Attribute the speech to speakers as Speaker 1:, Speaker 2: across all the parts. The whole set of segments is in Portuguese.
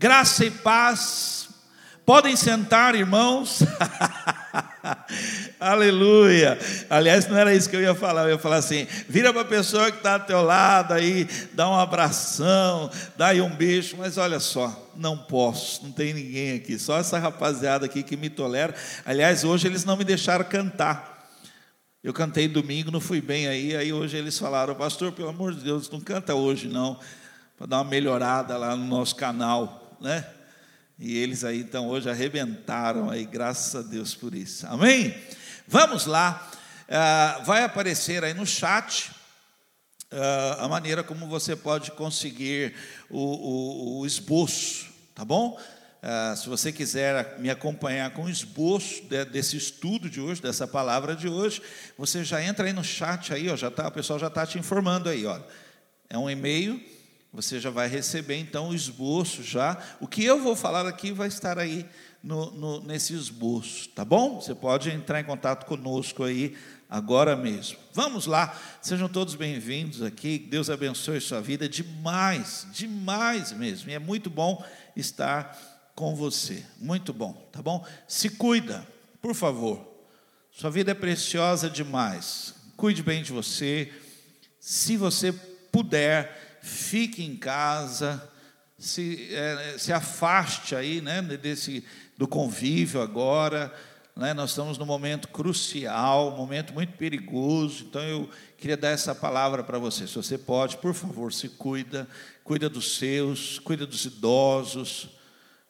Speaker 1: Graça e paz. Podem sentar, irmãos. Aleluia. Aliás, não era isso que eu ia falar. Eu ia falar assim: vira para a pessoa que está ao teu lado aí, dá um abração, dá aí um beijo. Mas olha só, não posso, não tem ninguém aqui, só essa rapaziada aqui que me tolera. Aliás, hoje eles não me deixaram cantar. Eu cantei domingo, não fui bem aí. Aí hoje eles falaram, pastor, pelo amor de Deus, não canta hoje não, para dar uma melhorada lá no nosso canal, né? E eles aí então hoje arrebentaram aí, graças a Deus por isso. Amém? Vamos lá. Uh, vai aparecer aí no chat uh, a maneira como você pode conseguir o, o, o esboço, tá bom? Uh, se você quiser me acompanhar com o esboço de, desse estudo de hoje, dessa palavra de hoje, você já entra aí no chat aí, ó, já tá, o pessoal já está te informando aí, ó. É um e-mail você já vai receber então o esboço já. O que eu vou falar aqui vai estar aí no, no, nesse esboço, tá bom? Você pode entrar em contato conosco aí agora mesmo. Vamos lá, sejam todos bem-vindos aqui. Deus abençoe sua vida demais, demais mesmo. E é muito bom estar com você, muito bom, tá bom? Se cuida, por favor. Sua vida é preciosa demais. Cuide bem de você. Se você puder, fique em casa, se, é, se afaste aí, né, desse, do convívio agora, né, nós estamos num momento crucial, um momento muito perigoso, então eu queria dar essa palavra para você, se você pode, por favor, se cuida, cuida dos seus, cuida dos idosos,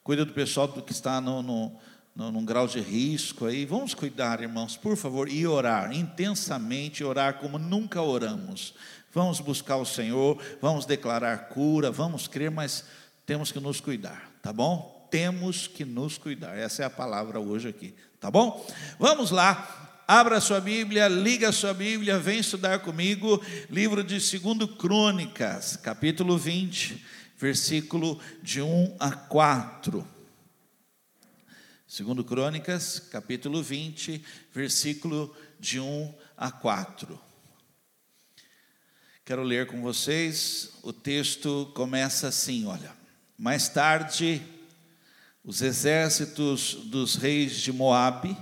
Speaker 1: cuida do pessoal que está no, no, no, num grau de risco aí, vamos cuidar, irmãos, por favor, e orar intensamente, orar como nunca oramos, Vamos buscar o Senhor, vamos declarar cura, vamos crer, mas temos que nos cuidar, tá bom? Temos que nos cuidar. Essa é a palavra hoje aqui, tá bom? Vamos lá. Abra sua Bíblia, liga a sua Bíblia, vem estudar comigo, livro de 2 Crônicas, capítulo 20, versículo de 1 a 4. 2 Crônicas, capítulo 20, versículo de 1 a 4. Quero ler com vocês. O texto começa assim: olha. Mais tarde, os exércitos dos reis de Moabe,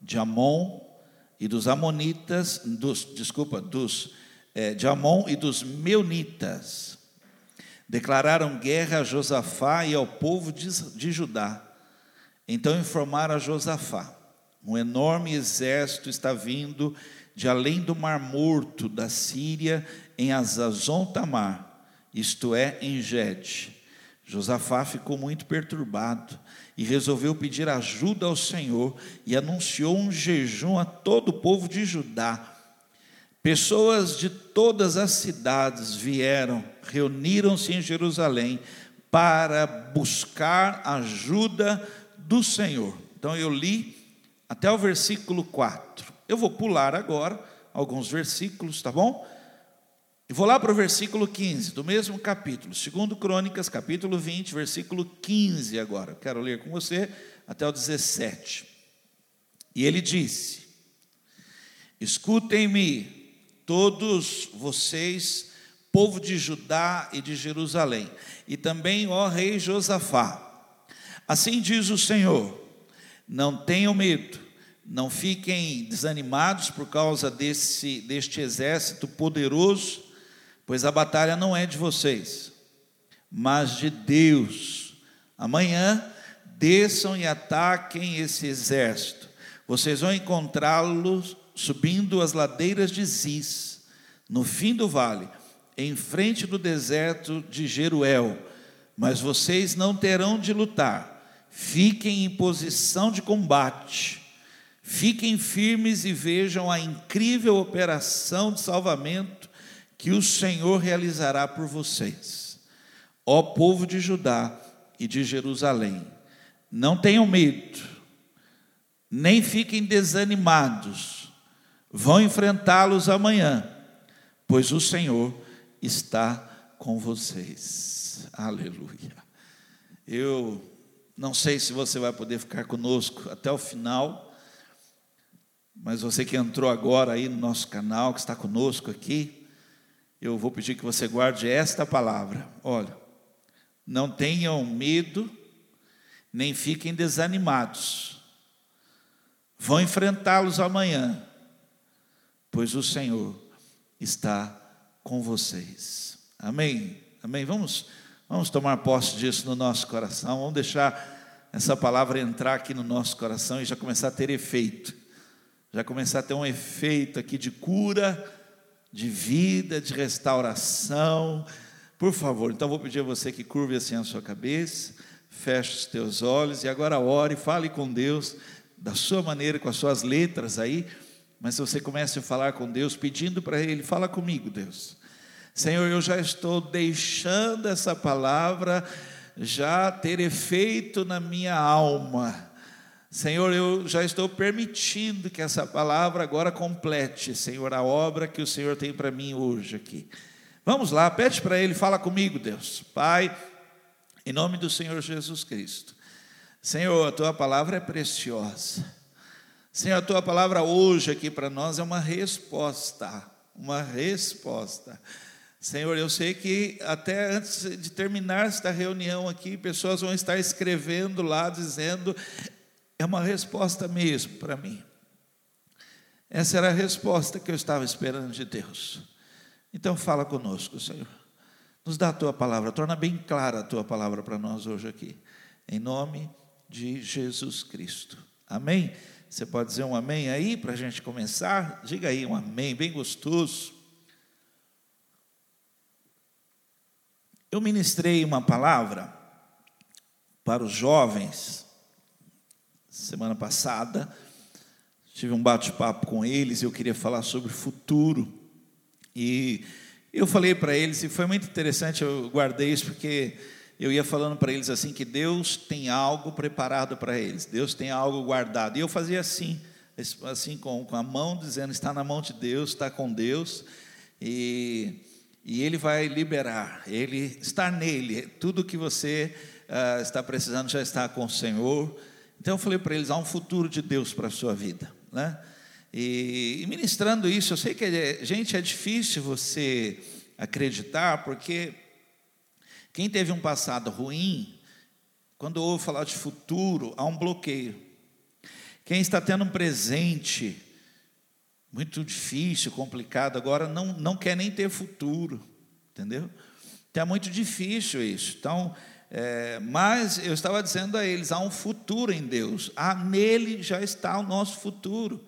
Speaker 1: de Amon e dos Amonitas, dos, desculpa, dos é, de Amon e dos Meunitas, declararam guerra a Josafá e ao povo de, de Judá. Então informaram a Josafá: um enorme exército está vindo de além do Mar Morto da Síria em Azazon Tamar, isto é, em Gede. Josafá ficou muito perturbado e resolveu pedir ajuda ao Senhor e anunciou um jejum a todo o povo de Judá. Pessoas de todas as cidades vieram, reuniram-se em Jerusalém para buscar ajuda do Senhor. Então eu li até o versículo 4. Eu vou pular agora alguns versículos, tá bom? E vou lá para o versículo 15, do mesmo capítulo, segundo Crônicas, capítulo 20, versículo 15 agora. Quero ler com você até o 17. E ele disse: Escutem-me, todos vocês, povo de Judá e de Jerusalém, e também, ó rei Josafá. Assim diz o Senhor: Não tenham medo, não fiquem desanimados por causa desse, deste exército poderoso pois a batalha não é de vocês, mas de Deus. Amanhã desçam e ataquem esse exército. Vocês vão encontrá-los subindo as ladeiras de Ziz, no fim do vale, em frente do deserto de Jeruel. Mas vocês não terão de lutar. Fiquem em posição de combate. Fiquem firmes e vejam a incrível operação de salvamento que o Senhor realizará por vocês. Ó povo de Judá e de Jerusalém, não tenham medo, nem fiquem desanimados, vão enfrentá-los amanhã, pois o Senhor está com vocês. Aleluia. Eu não sei se você vai poder ficar conosco até o final, mas você que entrou agora aí no nosso canal, que está conosco aqui, eu vou pedir que você guarde esta palavra. Olha, Não tenham medo, nem fiquem desanimados. Vão enfrentá-los amanhã, pois o Senhor está com vocês. Amém. Amém. Vamos vamos tomar posse disso no nosso coração. Vamos deixar essa palavra entrar aqui no nosso coração e já começar a ter efeito. Já começar a ter um efeito aqui de cura, de vida, de restauração. Por favor, então vou pedir a você que curve assim a sua cabeça, feche os teus olhos e agora ore, fale com Deus da sua maneira, com as suas letras aí, mas você comece a falar com Deus, pedindo para Ele, fala comigo, Deus. Senhor, eu já estou deixando essa palavra já ter efeito na minha alma. Senhor, eu já estou permitindo que essa palavra agora complete, Senhor, a obra que o Senhor tem para mim hoje aqui. Vamos lá, pede para Ele, fala comigo, Deus. Pai, em nome do Senhor Jesus Cristo. Senhor, a tua palavra é preciosa. Senhor, a tua palavra hoje aqui para nós é uma resposta, uma resposta. Senhor, eu sei que até antes de terminar esta reunião aqui, pessoas vão estar escrevendo lá dizendo: é uma resposta mesmo para mim. Essa era a resposta que eu estava esperando de Deus. Então fala conosco, Senhor. Nos dá a tua palavra, torna bem clara a tua palavra para nós hoje aqui. Em nome de Jesus Cristo. Amém? Você pode dizer um amém aí para a gente começar? Diga aí um amém, bem gostoso. Eu ministrei uma palavra para os jovens semana passada. Tive um bate-papo com eles, eu queria falar sobre futuro. E eu falei para eles, e foi muito interessante, eu guardei isso porque eu ia falando para eles assim que Deus tem algo preparado para eles, Deus tem algo guardado. E eu fazia assim, assim com, com a mão dizendo está na mão de Deus, está com Deus e e Ele vai liberar. Ele está nele. Tudo que você uh, está precisando já está com o Senhor. Então eu falei para eles: há um futuro de Deus para a sua vida, né? E, e ministrando isso, eu sei que, é, gente, é difícil você acreditar, porque quem teve um passado ruim, quando ouve falar de futuro, há um bloqueio. Quem está tendo um presente muito difícil, complicado, agora não, não quer nem ter futuro, entendeu? Então é muito difícil isso. Então, é, mas eu estava dizendo a eles: há um futuro em Deus, há, nele já está o nosso futuro.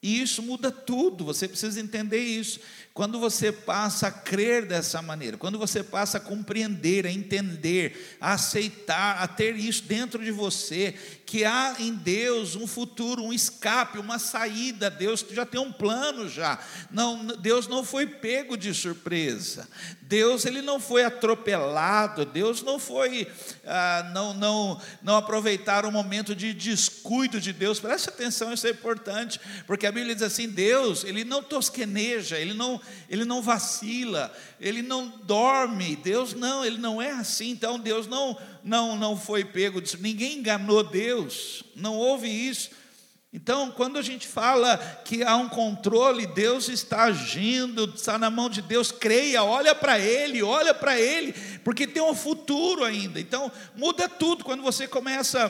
Speaker 1: E isso muda tudo, você precisa entender isso. Quando você passa a crer dessa maneira, quando você passa a compreender, a entender, a aceitar, a ter isso dentro de você, que há em Deus um futuro, um escape, uma saída, Deus já tem um plano já. Não, Deus não foi pego de surpresa. Deus ele não foi atropelado, Deus não foi ah, não não não aproveitar o momento de descuido de Deus. Preste atenção, isso é importante, porque a Bíblia diz assim: Deus ele não tosqueneja, ele não ele não vacila, ele não dorme. Deus não, ele não é assim. Então Deus não não não foi pego. Ninguém enganou Deus. Não houve isso. Então, quando a gente fala que há um controle, Deus está agindo, está na mão de Deus, creia, olha para Ele, olha para Ele, porque tem um futuro ainda. Então, muda tudo quando você começa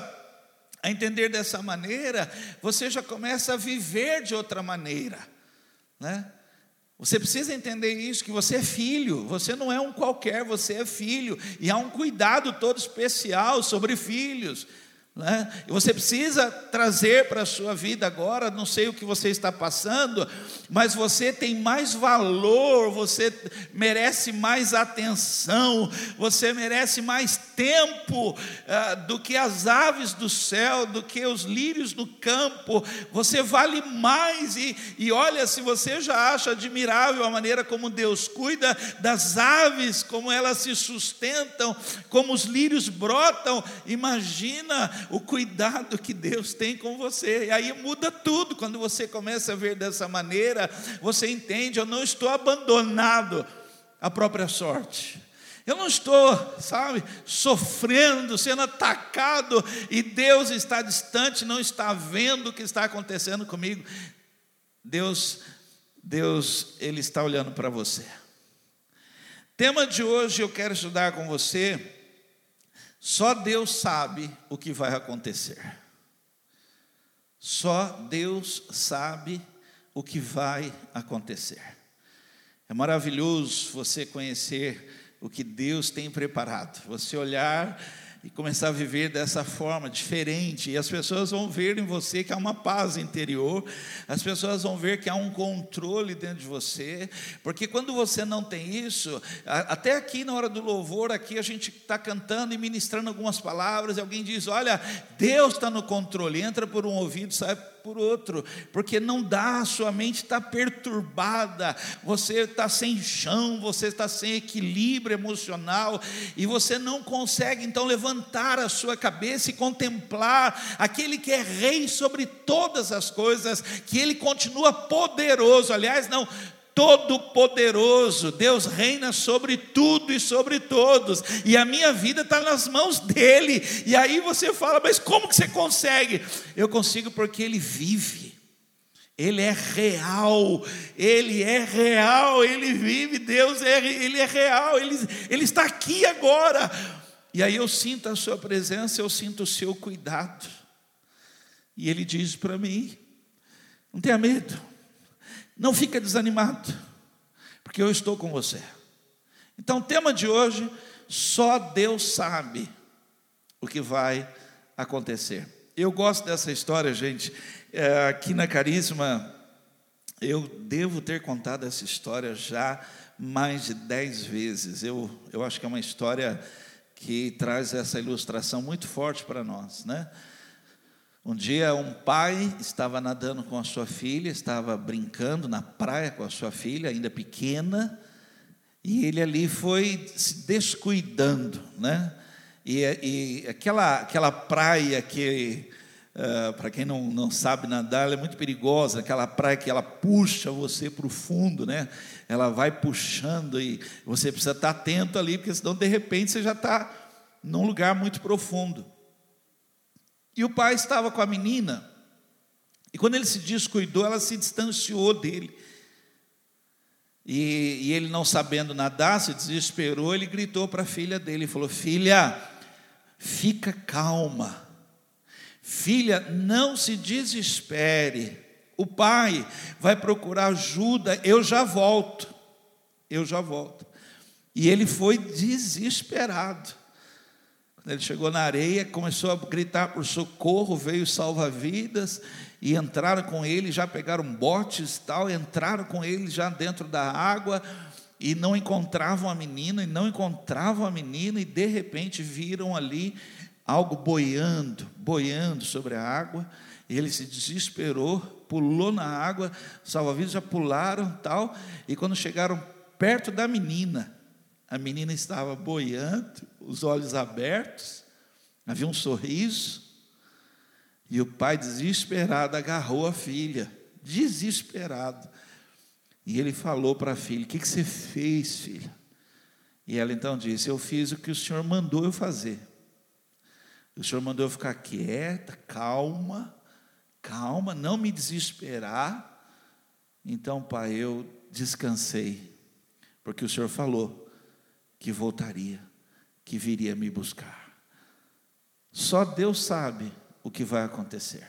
Speaker 1: a entender dessa maneira, você já começa a viver de outra maneira, né? Você precisa entender isso, que você é filho, você não é um qualquer, você é filho, e há um cuidado todo especial sobre filhos. Né? E você precisa trazer para a sua vida agora, não sei o que você está passando, mas você tem mais valor, você merece mais atenção, você merece mais tempo uh, do que as aves do céu, do que os lírios do campo, você vale mais. E, e olha, se você já acha admirável a maneira como Deus cuida das aves, como elas se sustentam, como os lírios brotam, imagina o cuidado que Deus tem com você. E aí muda tudo quando você começa a ver dessa maneira, você entende, eu não estou abandonado à própria sorte. Eu não estou, sabe, sofrendo, sendo atacado e Deus está distante, não está vendo o que está acontecendo comigo. Deus, Deus, ele está olhando para você. Tema de hoje eu quero estudar com você Só Deus sabe o que vai acontecer. Só Deus sabe o que vai acontecer. É maravilhoso você conhecer o que Deus tem preparado. Você olhar e começar a viver dessa forma diferente, e as pessoas vão ver em você que há uma paz interior, as pessoas vão ver que há um controle dentro de você, porque quando você não tem isso, até aqui na hora do louvor, aqui a gente está cantando e ministrando algumas palavras, e alguém diz: Olha, Deus está no controle, entra por um ouvido, sai por outro, porque não dá, sua mente está perturbada, você está sem chão, você está sem equilíbrio emocional, e você não consegue então levantar a sua cabeça e contemplar aquele que é rei sobre todas as coisas, que ele continua poderoso, aliás, não, todo-poderoso, Deus reina sobre tudo e sobre todos, e a minha vida está nas mãos dEle, e aí você fala, mas como que você consegue? Eu consigo porque Ele vive. Ele é real, Ele é real, Ele vive, Deus é, Ele é real, Ele, Ele está aqui agora. E aí eu sinto a Sua presença, eu sinto o Seu cuidado. E Ele diz para mim: não tenha medo, não fica desanimado, porque eu estou com você. Então, o tema de hoje, só Deus sabe o que vai acontecer. Eu gosto dessa história, gente. É, aqui na Carisma, eu devo ter contado essa história já mais de dez vezes. Eu, eu acho que é uma história que traz essa ilustração muito forte para nós, né? Um dia, um pai estava nadando com a sua filha, estava brincando na praia com a sua filha, ainda pequena, e ele ali foi se descuidando, né? E, e aquela, aquela praia que, uh, para quem não, não sabe nadar, ela é muito perigosa, aquela praia que ela puxa você para o fundo, né? Ela vai puxando e você precisa estar atento ali, porque senão de repente você já está num lugar muito profundo. E o pai estava com a menina, e quando ele se descuidou, ela se distanciou dele. E, e ele, não sabendo nadar, se desesperou, ele gritou para a filha dele, falou: Filha, fica calma. Filha, não se desespere. O pai vai procurar ajuda, eu já volto. Eu já volto. E ele foi desesperado. Ele chegou na areia, começou a gritar por socorro, veio salva-vidas e entraram com ele, já pegaram botes tal, entraram com ele já dentro da água e não encontravam a menina, e não encontravam a menina, e de repente viram ali algo boiando, boiando sobre a água, ele se desesperou, pulou na água, salva-vidas já pularam tal, e quando chegaram perto da menina, a menina estava boiando, os olhos abertos, havia um sorriso, e o pai, desesperado, agarrou a filha, desesperado. E ele falou para a filha: O que, que você fez, filha? E ela então disse: Eu fiz o que o senhor mandou eu fazer. O senhor mandou eu ficar quieta, calma, calma, não me desesperar. Então, pai, eu descansei, porque o senhor falou que voltaria, que viria me buscar. Só Deus sabe o que vai acontecer.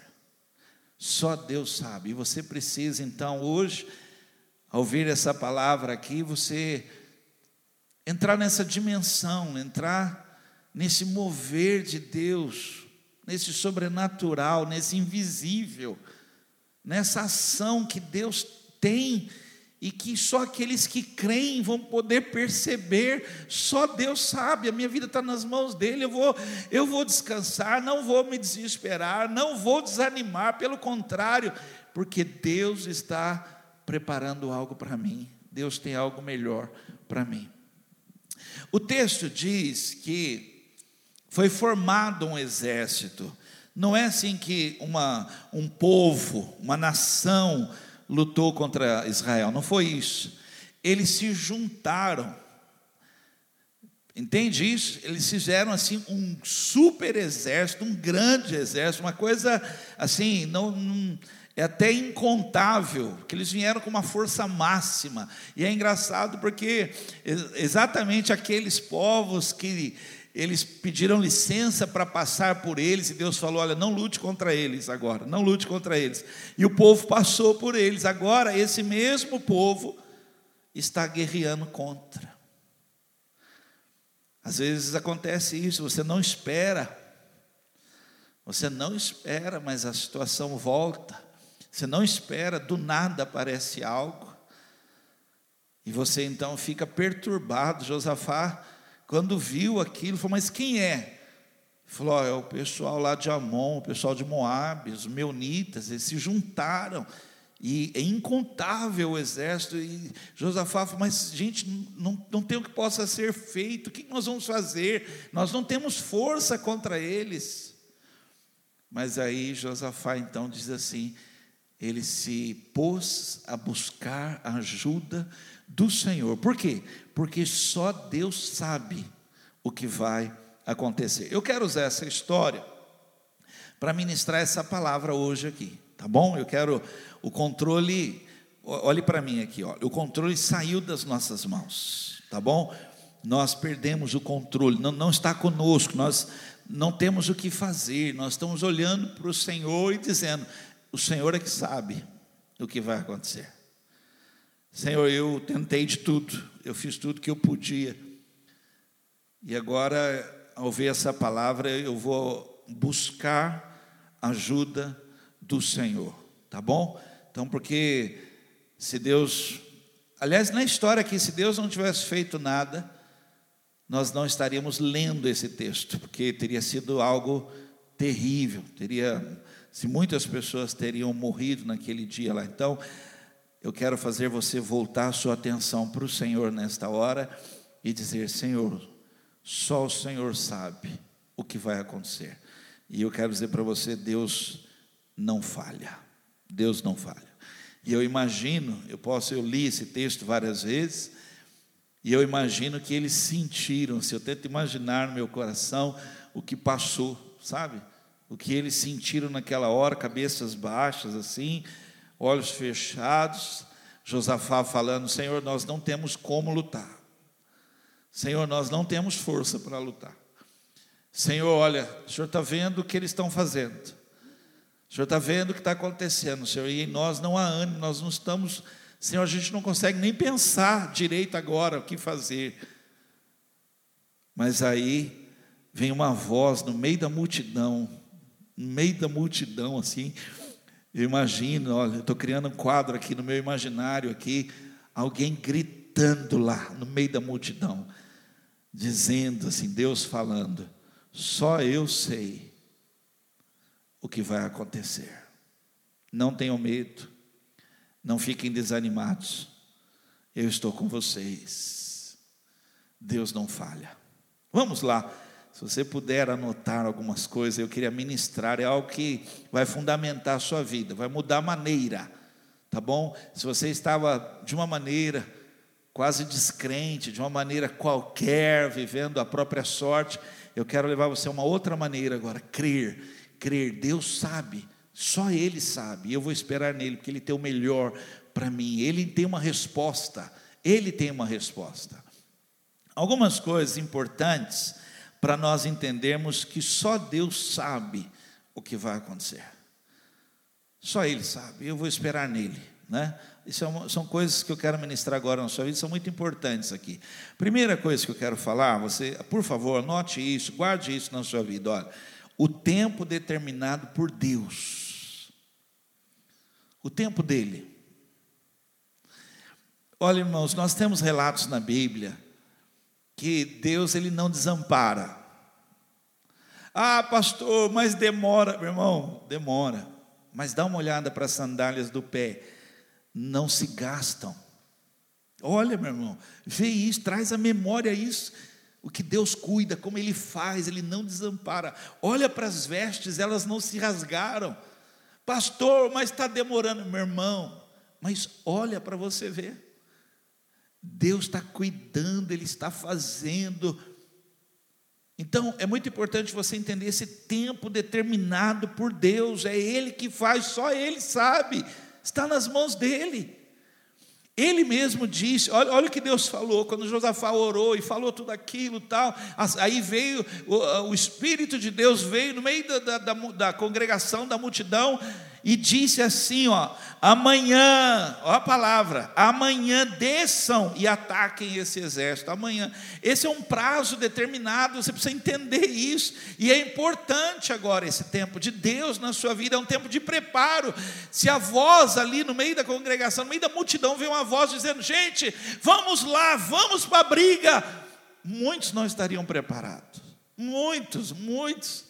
Speaker 1: Só Deus sabe. E você precisa, então, hoje, ao ouvir essa palavra aqui, você entrar nessa dimensão, entrar nesse mover de Deus, nesse sobrenatural, nesse invisível, nessa ação que Deus tem e que só aqueles que creem vão poder perceber, só Deus sabe, a minha vida está nas mãos dele, eu vou, eu vou descansar, não vou me desesperar, não vou desanimar, pelo contrário, porque Deus está preparando algo para mim, Deus tem algo melhor para mim. O texto diz que foi formado um exército, não é assim que uma, um povo, uma nação, lutou contra Israel. Não foi isso. Eles se juntaram. Entende isso? Eles fizeram assim um super exército, um grande exército, uma coisa assim, não, não é até incontável, que eles vieram com uma força máxima. E é engraçado porque exatamente aqueles povos que eles pediram licença para passar por eles, e Deus falou: Olha, não lute contra eles agora, não lute contra eles. E o povo passou por eles, agora esse mesmo povo está guerreando contra. Às vezes acontece isso, você não espera, você não espera, mas a situação volta, você não espera, do nada aparece algo, e você então fica perturbado. Josafá quando viu aquilo, falou: Mas quem é? Falou: oh, É o pessoal lá de Amon, o pessoal de Moab, os meunitas, eles se juntaram. E é incontável o exército. E Josafá falou: Mas, gente, não, não tem o que possa ser feito. O que nós vamos fazer? Nós não temos força contra eles. Mas aí Josafá então diz assim: ele se pôs a buscar ajuda do Senhor. Por quê? Porque só Deus sabe o que vai acontecer. Eu quero usar essa história para ministrar essa palavra hoje aqui, tá bom? Eu quero o controle, olhe para mim aqui, ó. O controle saiu das nossas mãos, tá bom? Nós perdemos o controle, não, não está conosco, nós não temos o que fazer, nós estamos olhando para o Senhor e dizendo: o Senhor é que sabe o que vai acontecer. Senhor, eu tentei de tudo, eu fiz tudo que eu podia. E agora, ao ver essa palavra, eu vou buscar ajuda do Senhor, tá bom? Então, porque se Deus, aliás, na história aqui, se Deus não tivesse feito nada, nós não estaríamos lendo esse texto, porque teria sido algo terrível, teria, se muitas pessoas teriam morrido naquele dia lá. Então, eu quero fazer você voltar a sua atenção para o Senhor nesta hora e dizer: Senhor, só o Senhor sabe o que vai acontecer. E eu quero dizer para você: Deus não falha. Deus não falha. E eu imagino, eu posso, eu li esse texto várias vezes, e eu imagino que eles sentiram, se eu tento imaginar no meu coração o que passou, sabe? O que eles sentiram naquela hora, cabeças baixas assim, olhos fechados, Josafá falando: Senhor, nós não temos como lutar. Senhor, nós não temos força para lutar. Senhor, olha, o Senhor está vendo o que eles estão fazendo. O Senhor está vendo o que está acontecendo, Senhor, e nós não há ânimo, nós não estamos, Senhor, a gente não consegue nem pensar direito agora o que fazer. Mas aí vem uma voz no meio da multidão, no meio da multidão, assim, eu imagino, olha, estou criando um quadro aqui no meu imaginário aqui, alguém gritando lá no meio da multidão, dizendo assim, Deus falando, só eu sei o que vai acontecer. Não tenham medo, não fiquem desanimados. Eu estou com vocês. Deus não falha. Vamos lá. Se você puder anotar algumas coisas, eu queria ministrar, é algo que vai fundamentar a sua vida, vai mudar a maneira, tá bom? Se você estava de uma maneira quase descrente, de uma maneira qualquer, vivendo a própria sorte, eu quero levar você a uma outra maneira agora, crer, crer, Deus sabe, só Ele sabe, e eu vou esperar nele, porque Ele tem o melhor para mim, Ele tem uma resposta, Ele tem uma resposta. Algumas coisas importantes para nós entendermos que só Deus sabe o que vai acontecer. Só Ele sabe, eu vou esperar nele. Né? Isso é são coisas que eu quero ministrar agora na sua vida, são muito importantes aqui. Primeira coisa que eu quero falar, você, por favor, anote isso, guarde isso na sua vida. Olha, o tempo determinado por Deus, o tempo dele. Olha, irmãos, nós temos relatos na Bíblia que Deus ele não desampara. Ah, pastor, mas demora, meu irmão, demora. Mas dá uma olhada para as sandálias do pé, não se gastam. Olha, meu irmão, vê isso, traz à memória isso, o que Deus cuida, como Ele faz, Ele não desampara. Olha para as vestes, elas não se rasgaram. Pastor, mas está demorando, meu irmão. Mas olha para você ver. Deus está cuidando, Ele está fazendo. Então, é muito importante você entender esse tempo determinado por Deus, é Ele que faz, só Ele sabe, está nas mãos dEle. Ele mesmo disse, olha, olha o que Deus falou, quando Josafá orou e falou tudo aquilo tal, aí veio, o, o Espírito de Deus veio no meio da, da, da congregação, da multidão, e disse assim: ó, amanhã, ó a palavra, amanhã desçam e ataquem esse exército. Amanhã, esse é um prazo determinado, você precisa entender isso, e é importante agora esse tempo de Deus na sua vida, é um tempo de preparo. Se a voz ali no meio da congregação, no meio da multidão, vem uma voz dizendo: gente, vamos lá, vamos para a briga, muitos não estariam preparados, muitos, muitos,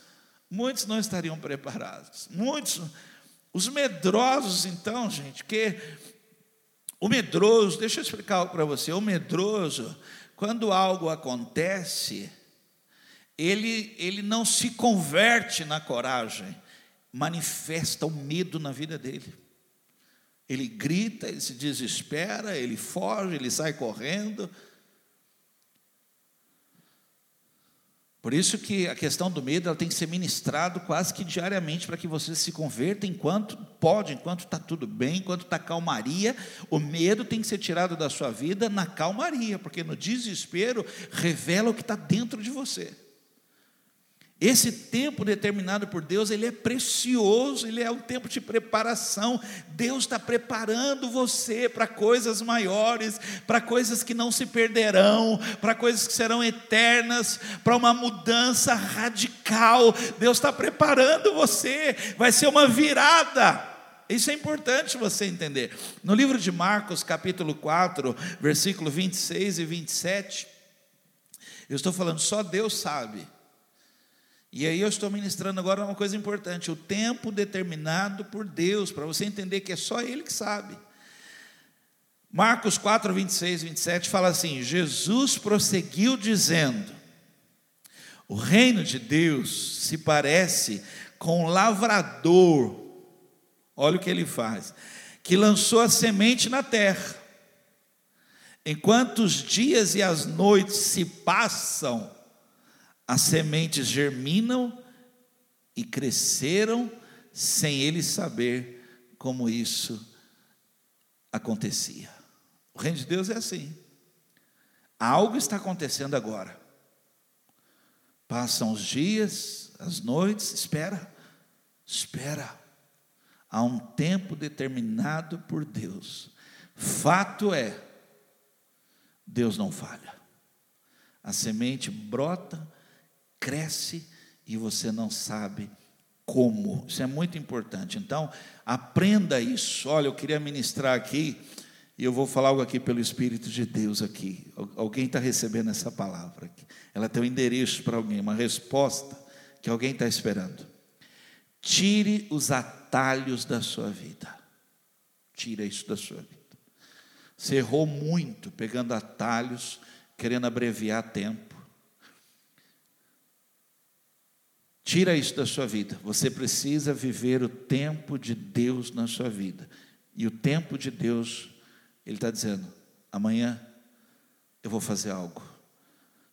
Speaker 1: muitos não estariam preparados, muitos os medrosos, então, gente, que o medroso, deixa eu explicar algo para você, o medroso, quando algo acontece, ele, ele não se converte na coragem, manifesta o medo na vida dele. Ele grita, ele se desespera, ele foge, ele sai correndo, Por isso que a questão do medo ela tem que ser ministrado quase que diariamente para que você se converta enquanto pode, enquanto está tudo bem, enquanto está calmaria. O medo tem que ser tirado da sua vida na calmaria, porque no desespero revela o que está dentro de você. Esse tempo determinado por Deus, ele é precioso, ele é um tempo de preparação. Deus está preparando você para coisas maiores, para coisas que não se perderão, para coisas que serão eternas, para uma mudança radical. Deus está preparando você, vai ser uma virada. Isso é importante você entender. No livro de Marcos, capítulo 4, versículo 26 e 27, eu estou falando, só Deus sabe e aí eu estou ministrando agora uma coisa importante: o tempo determinado por Deus, para você entender que é só Ele que sabe. Marcos 4, 26, 27 fala assim: Jesus prosseguiu dizendo: O reino de Deus se parece com um lavrador, olha o que ele faz, que lançou a semente na terra. Enquanto os dias e as noites se passam, as sementes germinam e cresceram sem ele saber como isso acontecia. O reino de Deus é assim. Algo está acontecendo agora. Passam os dias, as noites, espera, espera. Há um tempo determinado por Deus. Fato é, Deus não falha. A semente brota, cresce e você não sabe como. Isso é muito importante. Então, aprenda isso. Olha, eu queria ministrar aqui, e eu vou falar algo aqui pelo Espírito de Deus aqui. Alguém está recebendo essa palavra aqui. Ela tem um endereço para alguém, uma resposta que alguém está esperando. Tire os atalhos da sua vida. Tira isso da sua vida. Você errou muito pegando atalhos, querendo abreviar tempo. Tira isso da sua vida. Você precisa viver o tempo de Deus na sua vida. E o tempo de Deus, Ele está dizendo: amanhã eu vou fazer algo.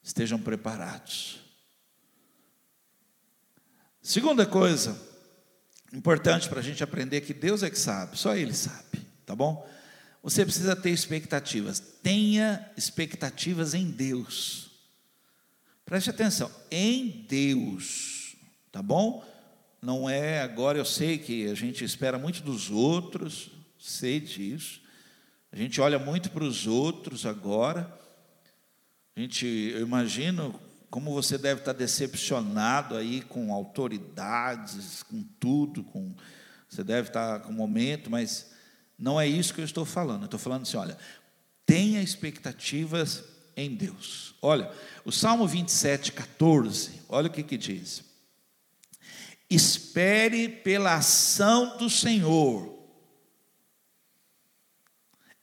Speaker 1: Estejam preparados. Segunda coisa importante para a gente aprender que Deus é que sabe, só Ele sabe, tá bom? Você precisa ter expectativas. Tenha expectativas em Deus. Preste atenção, em Deus. Tá bom? Não é agora, eu sei que a gente espera muito dos outros, sei disso. A gente olha muito para os outros agora. A gente, eu imagino como você deve estar decepcionado aí com autoridades, com tudo, com você deve estar com o momento, mas não é isso que eu estou falando. Eu estou falando assim, olha, tenha expectativas em Deus. Olha, o Salmo 27, 14, olha o que que diz. Espere pela ação do Senhor.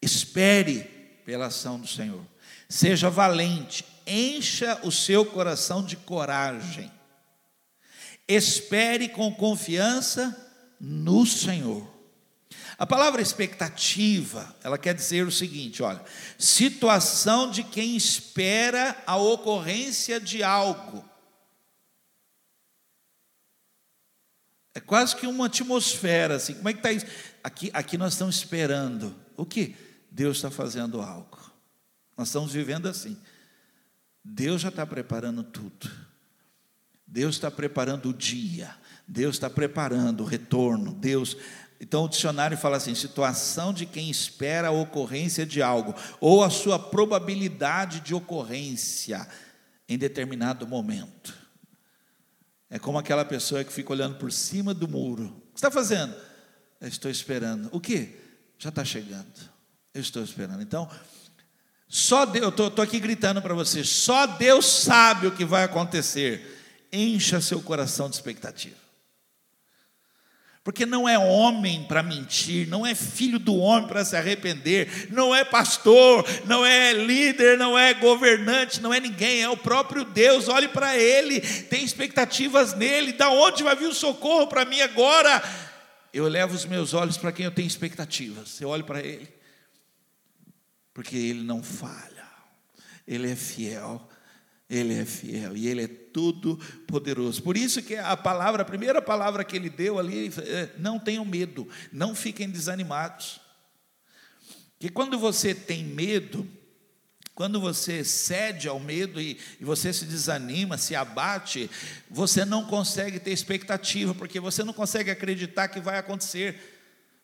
Speaker 1: Espere pela ação do Senhor. Seja valente, encha o seu coração de coragem. Espere com confiança no Senhor. A palavra expectativa, ela quer dizer o seguinte: olha, situação de quem espera a ocorrência de algo. É quase que uma atmosfera, assim. Como é que está isso? Aqui, aqui nós estamos esperando. O que? Deus está fazendo algo. Nós estamos vivendo assim. Deus já está preparando tudo. Deus está preparando o dia. Deus está preparando o retorno. Deus. Então o dicionário fala assim: situação de quem espera a ocorrência de algo, ou a sua probabilidade de ocorrência em determinado momento. É como aquela pessoa que fica olhando por cima do muro. O que está fazendo? Eu estou esperando. O que? Já está chegando. Eu estou esperando. Então, só Deus, eu estou aqui gritando para você, só Deus sabe o que vai acontecer. Encha seu coração de expectativa. Porque não é homem para mentir, não é filho do homem para se arrepender, não é pastor, não é líder, não é governante, não é ninguém, é o próprio Deus. Olhe para Ele, tem expectativas nele. Da onde vai vir o socorro para mim agora? Eu levo os meus olhos para quem eu tenho expectativas. Eu olho para Ele porque Ele não falha, Ele é fiel, Ele é fiel e Ele é tudo poderoso. Por isso que a palavra, a primeira palavra que Ele deu ali, é, não tenham medo, não fiquem desanimados. Que quando você tem medo, quando você cede ao medo e, e, você se desanima, se abate, você não consegue ter expectativa, porque você não consegue acreditar que vai acontecer.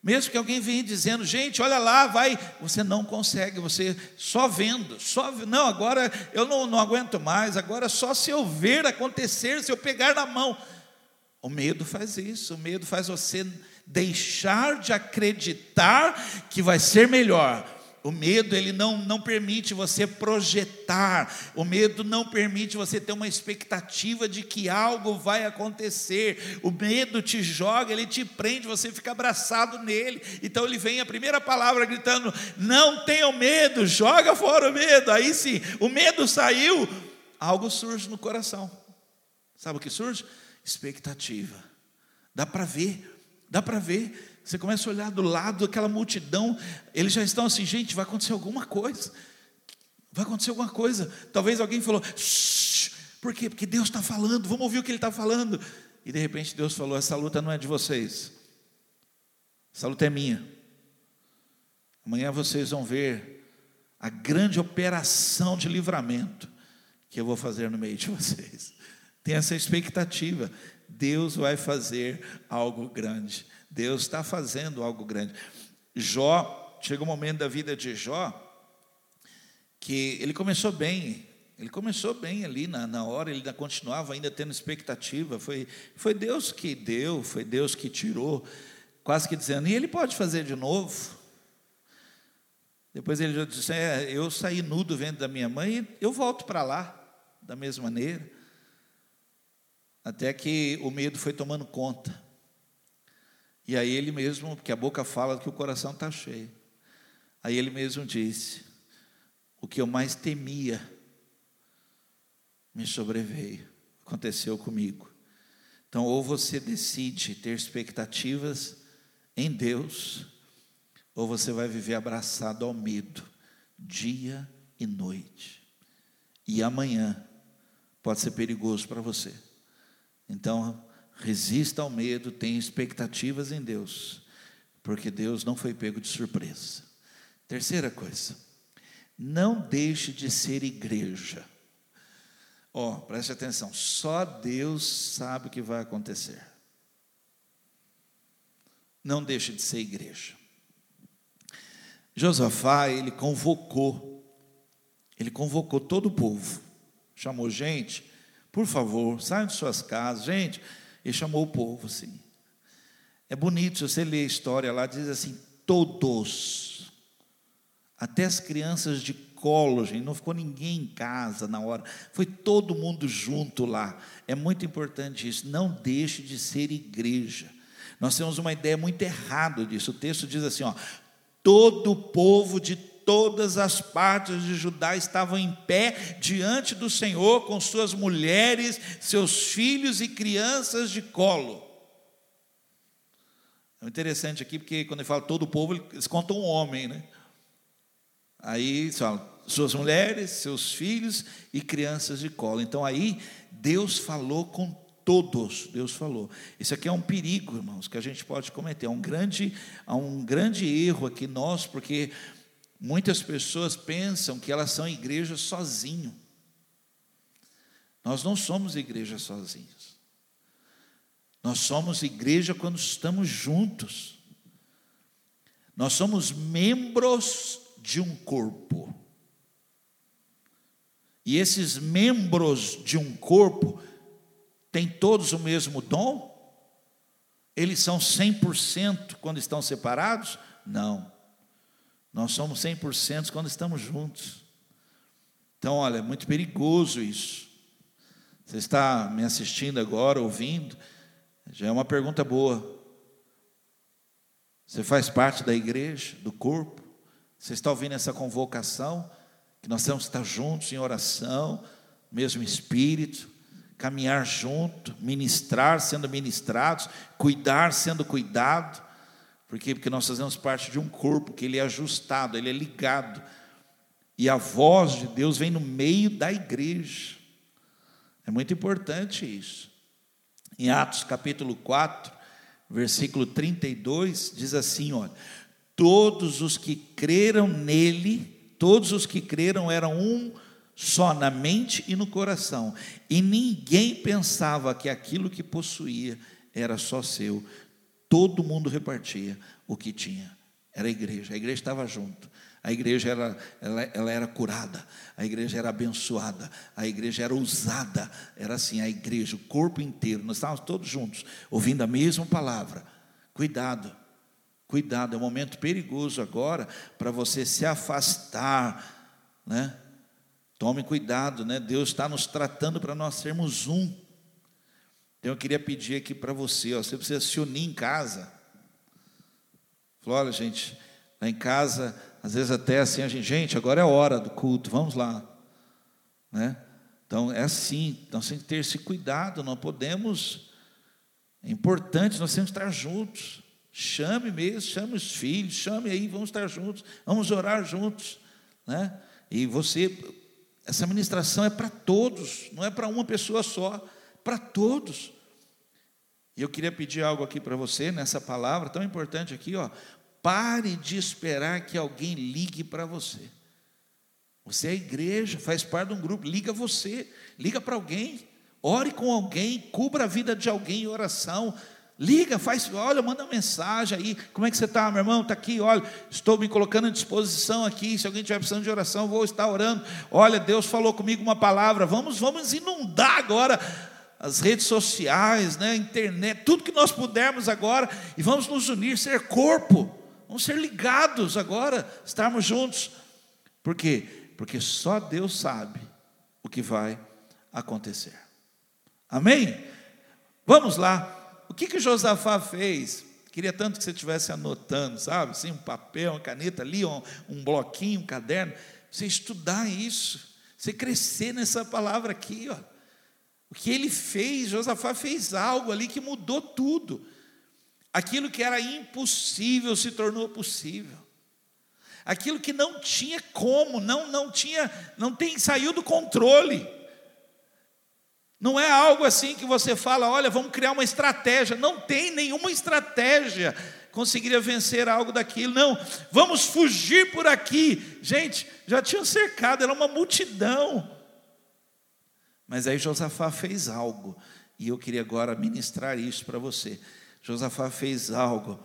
Speaker 1: Mesmo que alguém venha dizendo, gente, olha lá, vai, você não consegue, você só vendo, só não, agora eu não, não aguento mais, agora só se eu ver acontecer, se eu pegar na mão. O medo faz isso, o medo faz você deixar de acreditar que vai ser melhor o medo ele não, não permite você projetar, o medo não permite você ter uma expectativa de que algo vai acontecer. O medo te joga, ele te prende, você fica abraçado nele. Então ele vem a primeira palavra gritando: "Não tenham medo, joga fora o medo". Aí sim, o medo saiu, algo surge no coração. Sabe o que surge? Expectativa. Dá para ver, dá para ver você começa a olhar do lado daquela multidão, eles já estão assim, gente, vai acontecer alguma coisa. Vai acontecer alguma coisa. Talvez alguém falou, por quê? Porque Deus está falando, vamos ouvir o que Ele está falando. E de repente Deus falou: essa luta não é de vocês, essa luta é minha. Amanhã vocês vão ver a grande operação de livramento que eu vou fazer no meio de vocês. Tem essa expectativa. Deus vai fazer algo grande. Deus está fazendo algo grande. Jó, chega um momento da vida de Jó, que ele começou bem, ele começou bem ali na, na hora, ele ainda continuava ainda tendo expectativa. Foi, foi Deus que deu, foi Deus que tirou, quase que dizendo, e ele pode fazer de novo. Depois ele já disse: é, Eu saí nu do ventre da minha mãe e eu volto para lá, da mesma maneira. Até que o medo foi tomando conta. E aí ele mesmo, porque a boca fala que o coração está cheio. Aí ele mesmo disse: O que eu mais temia me sobreveio, aconteceu comigo. Então, ou você decide ter expectativas em Deus, ou você vai viver abraçado ao medo, dia e noite. E amanhã pode ser perigoso para você. Então, resista ao medo, tenha expectativas em Deus, porque Deus não foi pego de surpresa. Terceira coisa, não deixe de ser igreja. Ó, oh, preste atenção, só Deus sabe o que vai acontecer. Não deixe de ser igreja. Josafá, ele convocou, ele convocou todo o povo, chamou gente, por favor, saiam de suas casas, gente, ele chamou o povo assim. É bonito, se você ler a história lá, diz assim: todos, até as crianças de colo, gente, não ficou ninguém em casa na hora, foi todo mundo junto lá. É muito importante isso, não deixe de ser igreja. Nós temos uma ideia muito errada disso. O texto diz assim: ó, todo o povo de todas as partes de Judá estavam em pé diante do Senhor, com suas mulheres, seus filhos e crianças de colo. É interessante aqui, porque quando ele fala todo o povo, eles contam um homem, né? Aí falam, suas mulheres, seus filhos e crianças de colo. Então aí Deus falou com todos, Deus falou. Isso aqui é um perigo, irmãos, que a gente pode cometer. É um grande, é um grande erro aqui nós, porque Muitas pessoas pensam que elas são igreja sozinho. Nós não somos igreja sozinhos. Nós somos igreja quando estamos juntos. Nós somos membros de um corpo. E esses membros de um corpo têm todos o mesmo dom? Eles são 100% quando estão separados? Não. Nós somos 100% quando estamos juntos. Então, olha, é muito perigoso isso. Você está me assistindo agora, ouvindo? Já é uma pergunta boa. Você faz parte da igreja, do corpo? Você está ouvindo essa convocação? Que nós temos que estar juntos em oração, mesmo espírito, caminhar junto, ministrar sendo ministrados, cuidar sendo cuidado. Por quê? Porque nós fazemos parte de um corpo que ele é ajustado, ele é ligado. E a voz de Deus vem no meio da igreja. É muito importante isso. Em Atos capítulo 4, versículo 32, diz assim: olha, todos os que creram nele, todos os que creram eram um só na mente e no coração, e ninguém pensava que aquilo que possuía era só seu, todo mundo repartia o que tinha. Era a igreja, a igreja estava junto. A igreja era, ela, ela, era curada, a igreja era abençoada, a igreja era usada, era assim, a igreja, o corpo inteiro, nós estávamos todos juntos, ouvindo a mesma palavra. Cuidado, cuidado, é um momento perigoso agora para você se afastar, né? Tome cuidado, né? Deus está nos tratando para nós sermos um. Então eu queria pedir aqui para você, ó, você precisa se unir em casa. Falou, olha, gente, lá em casa, às vezes até assim, a gente, gente, agora é hora do culto, vamos lá. Né? Então é assim, nós temos que ter esse cuidado, não podemos. É importante, nós temos que estar juntos. Chame mesmo, chame os filhos, chame aí, vamos estar juntos, vamos orar juntos. Né? E você, essa ministração é para todos, não é para uma pessoa só para todos. E eu queria pedir algo aqui para você, nessa palavra tão importante aqui, ó. Pare de esperar que alguém ligue para você. Você é igreja, faz parte de um grupo, liga você, liga para alguém, ore com alguém, cubra a vida de alguém em oração. Liga, faz, olha, manda uma mensagem aí. Como é que você está, meu irmão? Está aqui, olha, estou me colocando à disposição aqui. Se alguém tiver precisando de oração, vou estar orando. Olha, Deus falou comigo uma palavra. Vamos, vamos inundar agora as redes sociais, né, internet, tudo que nós pudermos agora, e vamos nos unir, ser corpo, vamos ser ligados agora, estarmos juntos. Por quê? Porque só Deus sabe o que vai acontecer. Amém? Vamos lá. O que que Josafá fez? Queria tanto que você estivesse anotando, sabe? Assim, um papel, uma caneta ali, um, um bloquinho, um caderno. Você estudar isso, você crescer nessa palavra aqui, ó. O que ele fez, Josafá fez algo ali que mudou tudo. Aquilo que era impossível se tornou possível. Aquilo que não tinha como, não não tinha, não tem saiu do controle. Não é algo assim que você fala, olha, vamos criar uma estratégia. Não tem nenhuma estratégia conseguiria vencer algo daquilo. Não, vamos fugir por aqui. Gente, já tinham cercado, era uma multidão. Mas aí Josafá fez algo, e eu queria agora ministrar isso para você. Josafá fez algo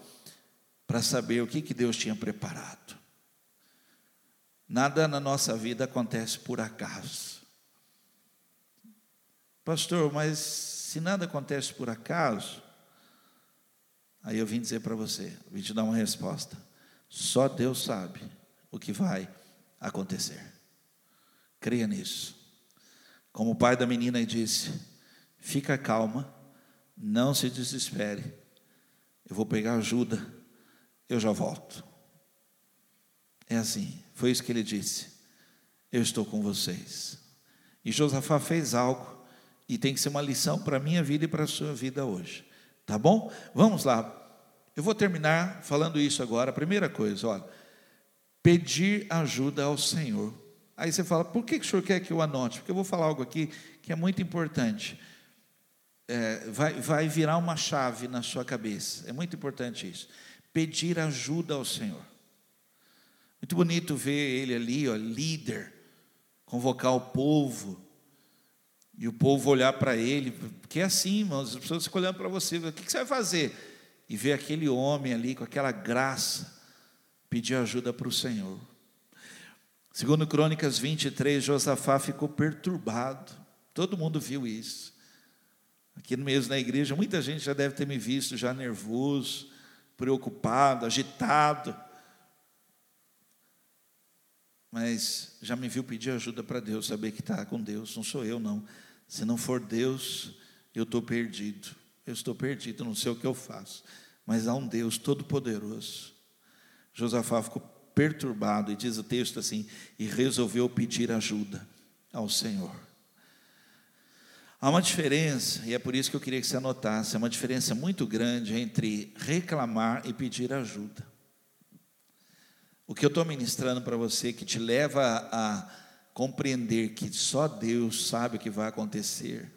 Speaker 1: para saber o que, que Deus tinha preparado. Nada na nossa vida acontece por acaso. Pastor, mas se nada acontece por acaso, aí eu vim dizer para você, vim te dar uma resposta. Só Deus sabe o que vai acontecer. Creia nisso. Como o pai da menina disse: fica calma, não se desespere, eu vou pegar ajuda, eu já volto. É assim, foi isso que ele disse. Eu estou com vocês. E Josafá fez algo, e tem que ser uma lição para a minha vida e para a sua vida hoje. Tá bom? Vamos lá. Eu vou terminar falando isso agora. A primeira coisa, olha, pedir ajuda ao Senhor. Aí você fala, por que, o senhor quer que eu anote? Porque eu vou falar algo aqui que é muito importante. É, vai, vai virar uma chave na sua cabeça. É muito importante isso. Pedir ajuda ao Senhor. Muito bonito ver ele ali, ó, líder, convocar o povo, e o povo olhar para ele, porque é assim, irmãos, as pessoas ficam olhando para você, o que você vai fazer? E ver aquele homem ali com aquela graça, pedir ajuda para o Senhor. Segundo Crônicas 23, Josafá ficou perturbado. Todo mundo viu isso. Aqui mesmo na igreja, muita gente já deve ter me visto já nervoso, preocupado, agitado. Mas já me viu pedir ajuda para Deus, saber que está com Deus, não sou eu não. Se não for Deus, eu estou perdido. Eu estou perdido, não sei o que eu faço. Mas há um Deus todo-poderoso. Josafá ficou perturbado, e diz o texto assim: e resolveu pedir ajuda ao Senhor. Há uma diferença, e é por isso que eu queria que você anotasse: há uma diferença muito grande entre reclamar e pedir ajuda. O que eu estou ministrando para você, que te leva a, compreender que só Deus sabe o que vai acontecer,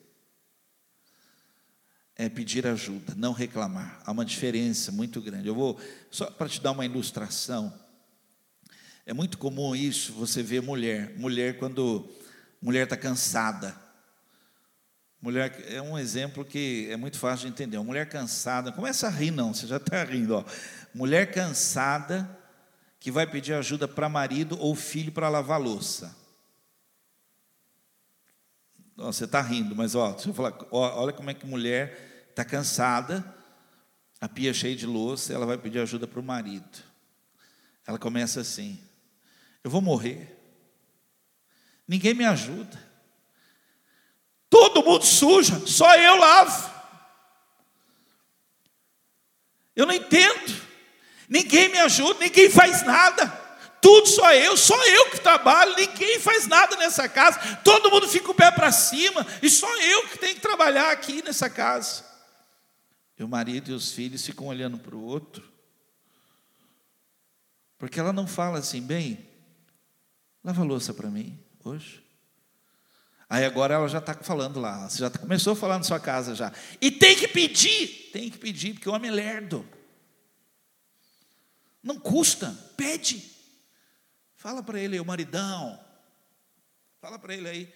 Speaker 1: é pedir ajuda, não reclamar. Há uma diferença muito grande. Eu vou, só para te dar uma ilustração, é muito comum isso, você vê mulher, mulher quando mulher está cansada. Mulher é um exemplo que é muito fácil de entender. Uma mulher cansada, começa a rir não, você já está rindo. Ó. Mulher cansada que vai pedir ajuda para marido ou filho para lavar louça. Ó, você está rindo, mas ó, deixa eu falar, ó, olha como é que mulher está cansada, a pia cheia de louça, ela vai pedir ajuda para o marido. Ela começa assim: eu vou morrer. Ninguém me ajuda. Todo mundo suja, só eu lavo. Eu não entendo. Ninguém me ajuda, ninguém faz nada. Tudo só eu, só eu que trabalho, ninguém faz nada nessa casa. Todo mundo fica o pé para cima e só eu que tenho que trabalhar aqui nessa casa. E o marido e os filhos ficam olhando para o outro. Porque ela não fala assim, bem, Lava a louça para mim hoje. Aí agora ela já está falando lá, você já começou a falar na sua casa já. E tem que pedir, tem que pedir, porque o homem é lerdo. Não custa, pede. Fala para ele aí, o maridão. Fala para ele aí,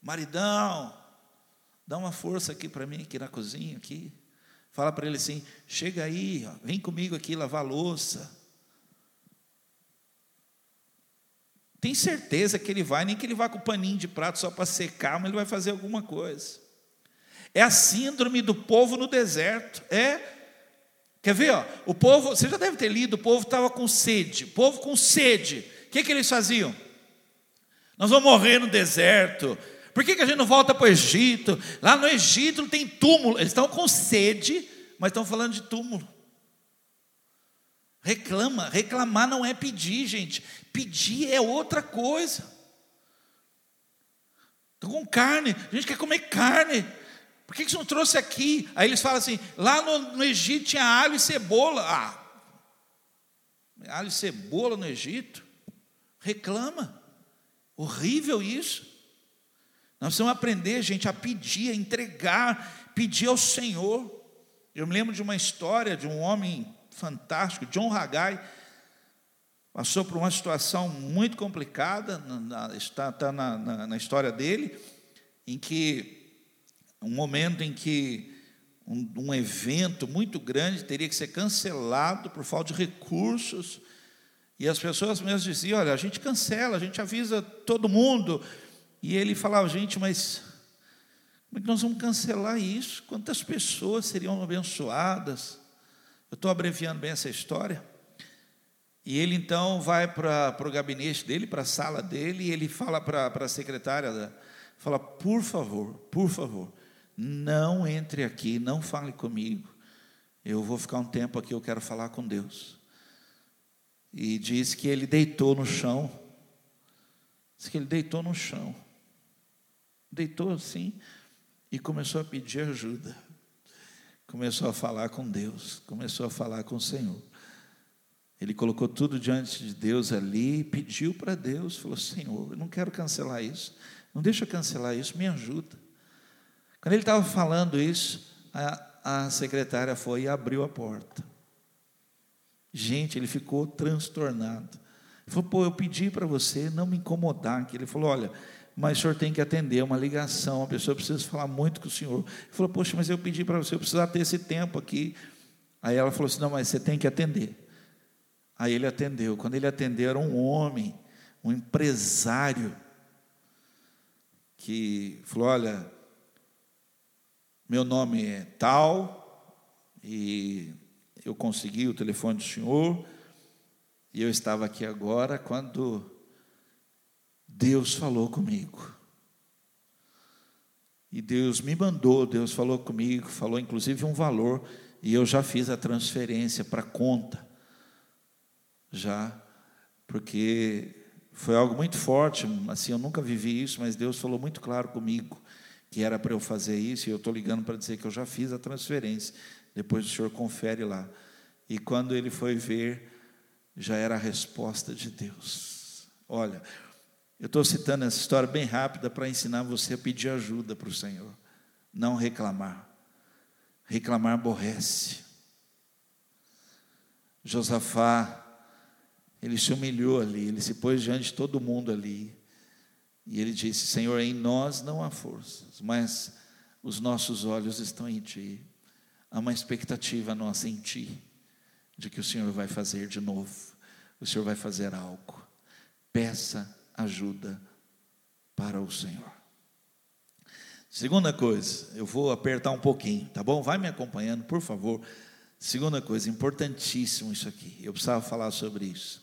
Speaker 1: maridão, dá uma força aqui para mim, aqui na cozinha, aqui. Fala para ele assim, chega aí, ó, vem comigo aqui lavar louça. Tem certeza que ele vai, nem que ele vá com paninho de prato só para secar, mas ele vai fazer alguma coisa. É a síndrome do povo no deserto. É. Quer ver? Ó, o povo, você já deve ter lido, o povo estava com sede. O povo com sede. O que, que eles faziam? Nós vamos morrer no deserto. Por que, que a gente não volta para o Egito? Lá no Egito não tem túmulo. Eles estão com sede, mas estão falando de túmulo. Reclama, reclamar não é pedir, gente. Pedir é outra coisa. Estou com carne, a gente quer comer carne. Por que, você não trouxe aqui? Aí eles falam assim: lá no, no Egito tinha alho e cebola. Ah, alho e cebola no Egito? Reclama. Horrível isso. Nós precisamos aprender, gente, a pedir, a entregar, pedir ao Senhor. Eu me lembro de uma história de um homem fantástico, John Haggai, passou por uma situação muito complicada, está, está na, na, na, história dele, em que, um momento em que um, um evento muito grande teria que ser cancelado por falta de recursos, e as pessoas mesmo diziam: olha, a gente cancela, a gente avisa todo mundo, e ele falava: gente, mas como é que nós vamos cancelar isso? Quantas pessoas seriam abençoadas? Eu estou abreviando bem essa história. E ele então vai para o gabinete dele, para a sala dele, e ele fala para a secretária, fala, por favor, por favor, não entre aqui, não fale comigo. Eu vou ficar um tempo aqui, eu quero falar com Deus. E diz que ele deitou no chão. Diz que ele deitou no chão. Deitou assim e começou a pedir ajuda começou a falar com Deus, começou a falar com o Senhor. Ele colocou tudo diante de Deus ali, pediu para Deus, falou: Senhor, eu não quero cancelar isso, não deixa cancelar isso, me ajuda. Quando ele estava falando isso, a, a secretária foi e abriu a porta. Gente, ele ficou transtornado. Ele falou, pô, eu pedi para você não me incomodar. Ele falou, olha, mas o senhor tem que atender uma ligação, a pessoa precisa falar muito com o senhor. Ele falou, poxa, mas eu pedi para você, eu precisava ter esse tempo aqui. Aí ela falou assim: não, mas você tem que atender. Aí ele atendeu. Quando ele atendeu, era um homem, um empresário, que falou: olha, meu nome é tal, e eu consegui o telefone do senhor, e eu estava aqui agora quando Deus falou comigo. E Deus me mandou, Deus falou comigo, falou inclusive um valor e eu já fiz a transferência para conta, já, porque foi algo muito forte, assim, eu nunca vivi isso, mas Deus falou muito claro comigo que era para eu fazer isso, e eu estou ligando para dizer que eu já fiz a transferência, depois o senhor confere lá. E quando ele foi ver, já era a resposta de Deus. Olha, eu estou citando essa história bem rápida para ensinar você a pedir ajuda para o Senhor, não reclamar. Reclamar aborrece. Josafá, ele se humilhou ali, ele se pôs diante de todo mundo ali. E ele disse: Senhor, em nós não há forças, mas os nossos olhos estão em Ti. Há uma expectativa nossa em Ti, de que o Senhor vai fazer de novo, o Senhor vai fazer algo. Peça ajuda para o Senhor. Segunda coisa, eu vou apertar um pouquinho, tá bom? Vai me acompanhando, por favor. Segunda coisa, importantíssimo isso aqui. Eu precisava falar sobre isso.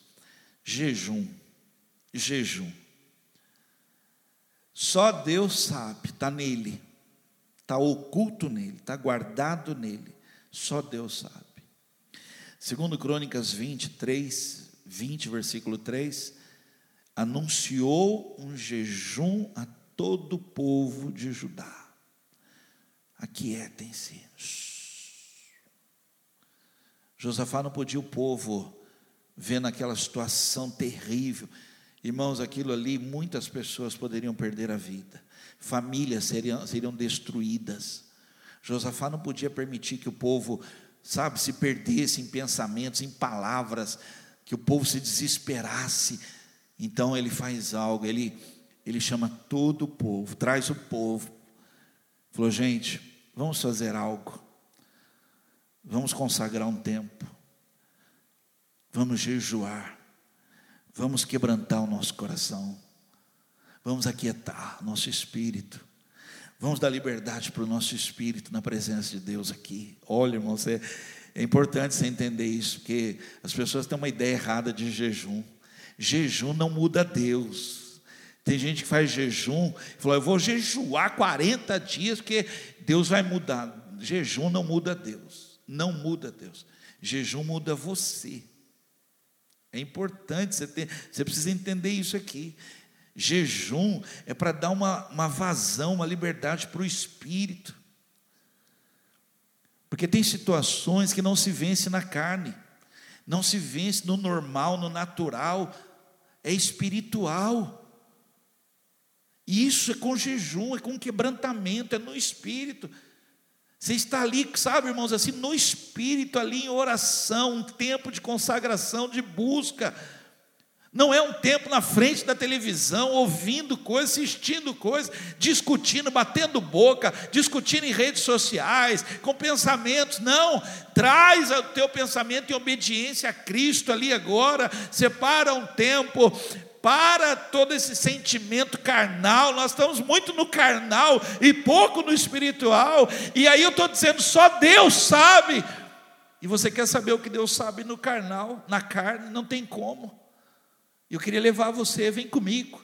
Speaker 1: Jejum. Jejum. Só Deus sabe, está nele, está oculto nele, está guardado nele. Só Deus sabe. Segundo Crônicas 23, 20, versículo 3, anunciou um jejum a todo o povo de Judá. Aquietem-se. Josafá não podia o povo ver naquela situação terrível. Irmãos, aquilo ali, muitas pessoas poderiam perder a vida, famílias seriam, seriam destruídas. Josafá não podia permitir que o povo, sabe, se perdesse em pensamentos, em palavras, que o povo se desesperasse. Então ele faz algo, ele ele chama todo o povo, traz o povo. Falou, gente, vamos fazer algo. Vamos consagrar um tempo. Vamos jejuar. Vamos quebrantar o nosso coração. Vamos aquietar nosso espírito. Vamos dar liberdade para o nosso espírito na presença de Deus aqui. Olha, irmãos, é, é importante você entender isso, porque as pessoas têm uma ideia errada de jejum. Jejum não muda Deus. Tem gente que faz jejum, falou, eu vou jejuar 40 dias, porque Deus vai mudar. Jejum não muda Deus, não muda Deus. Jejum muda você. É importante você ter, você precisa entender isso aqui. Jejum é para dar uma, uma vazão, uma liberdade para o espírito. Porque tem situações que não se vence na carne, não se vence no normal, no natural, é espiritual. Isso é com jejum, é com quebrantamento, é no espírito. Você está ali, sabe, irmãos, assim, no espírito, ali em oração, um tempo de consagração, de busca. Não é um tempo na frente da televisão, ouvindo coisas, assistindo coisas, discutindo, batendo boca, discutindo em redes sociais, com pensamentos. Não, traz o teu pensamento em obediência a Cristo ali agora. Separa um tempo, para todo esse sentimento carnal, nós estamos muito no carnal e pouco no espiritual, e aí eu estou dizendo, só Deus sabe, e você quer saber o que Deus sabe no carnal, na carne, não tem como. Eu queria levar você, vem comigo.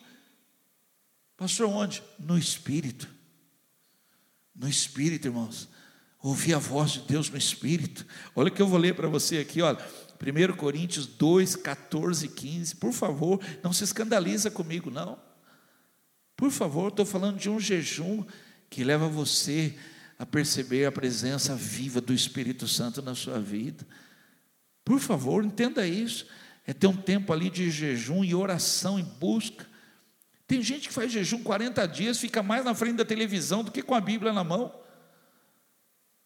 Speaker 1: Pastor, onde? No espírito. No espírito, irmãos. Ouvir a voz de Deus no espírito. Olha o que eu vou ler para você aqui, olha. 1 Coríntios 2, 14 e 15. Por favor, não se escandaliza comigo, não. Por favor, estou falando de um jejum que leva você a perceber a presença viva do Espírito Santo na sua vida. Por favor, entenda isso. É ter um tempo ali de jejum e oração e busca. Tem gente que faz jejum 40 dias, fica mais na frente da televisão do que com a Bíblia na mão.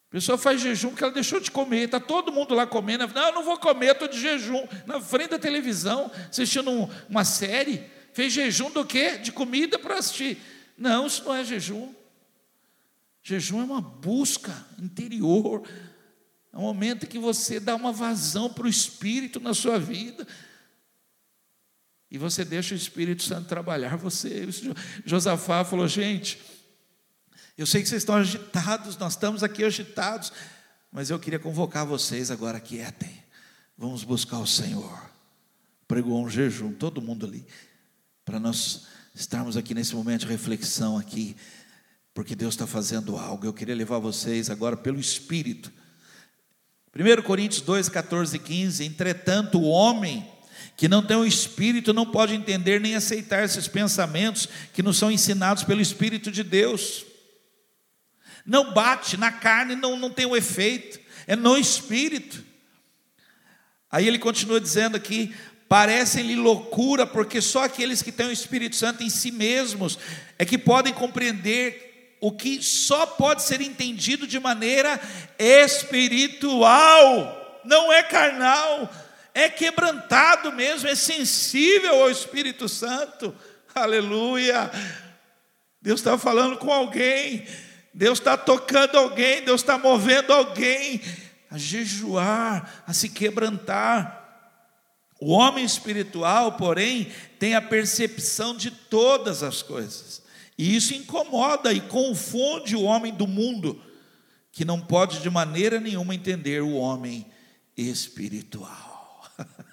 Speaker 1: A pessoa faz jejum porque ela deixou de comer, está todo mundo lá comendo. Não, eu não vou comer, estou de jejum. Na frente da televisão, assistindo uma série. Fez jejum do quê? De comida para assistir. Não, isso não é jejum. Jejum é uma busca interior. É um momento em que você dá uma vazão para o Espírito na sua vida. E você deixa o Espírito Santo trabalhar você. Josafá falou, gente, eu sei que vocês estão agitados, nós estamos aqui agitados, mas eu queria convocar vocês agora, quietem. Vamos buscar o Senhor. Pregou um jejum, todo mundo ali, para nós estarmos aqui nesse momento de reflexão aqui, porque Deus está fazendo algo. Eu queria levar vocês agora pelo Espírito. 1 Coríntios 2, 14 e 15. Entretanto, o homem que não tem o Espírito não pode entender nem aceitar esses pensamentos que nos são ensinados pelo Espírito de Deus não bate na carne, não, não tem o efeito, é no espírito. Aí ele continua dizendo aqui: parecem-lhe loucura, porque só aqueles que têm o Espírito Santo em si mesmos é que podem compreender o que só pode ser entendido de maneira espiritual, não é carnal, é quebrantado mesmo, é sensível ao Espírito Santo. Aleluia! Deus está falando com alguém Deus está tocando alguém, Deus está movendo alguém a jejuar, a se quebrantar. O homem espiritual, porém, tem a percepção de todas as coisas, e isso incomoda e confunde o homem do mundo, que não pode de maneira nenhuma entender o homem espiritual.